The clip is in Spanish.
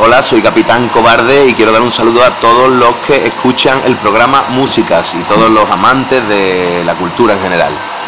Hola, soy Capitán Cobarde y quiero dar un saludo a todos los que escuchan el programa Músicas y todos los amantes de la cultura en general.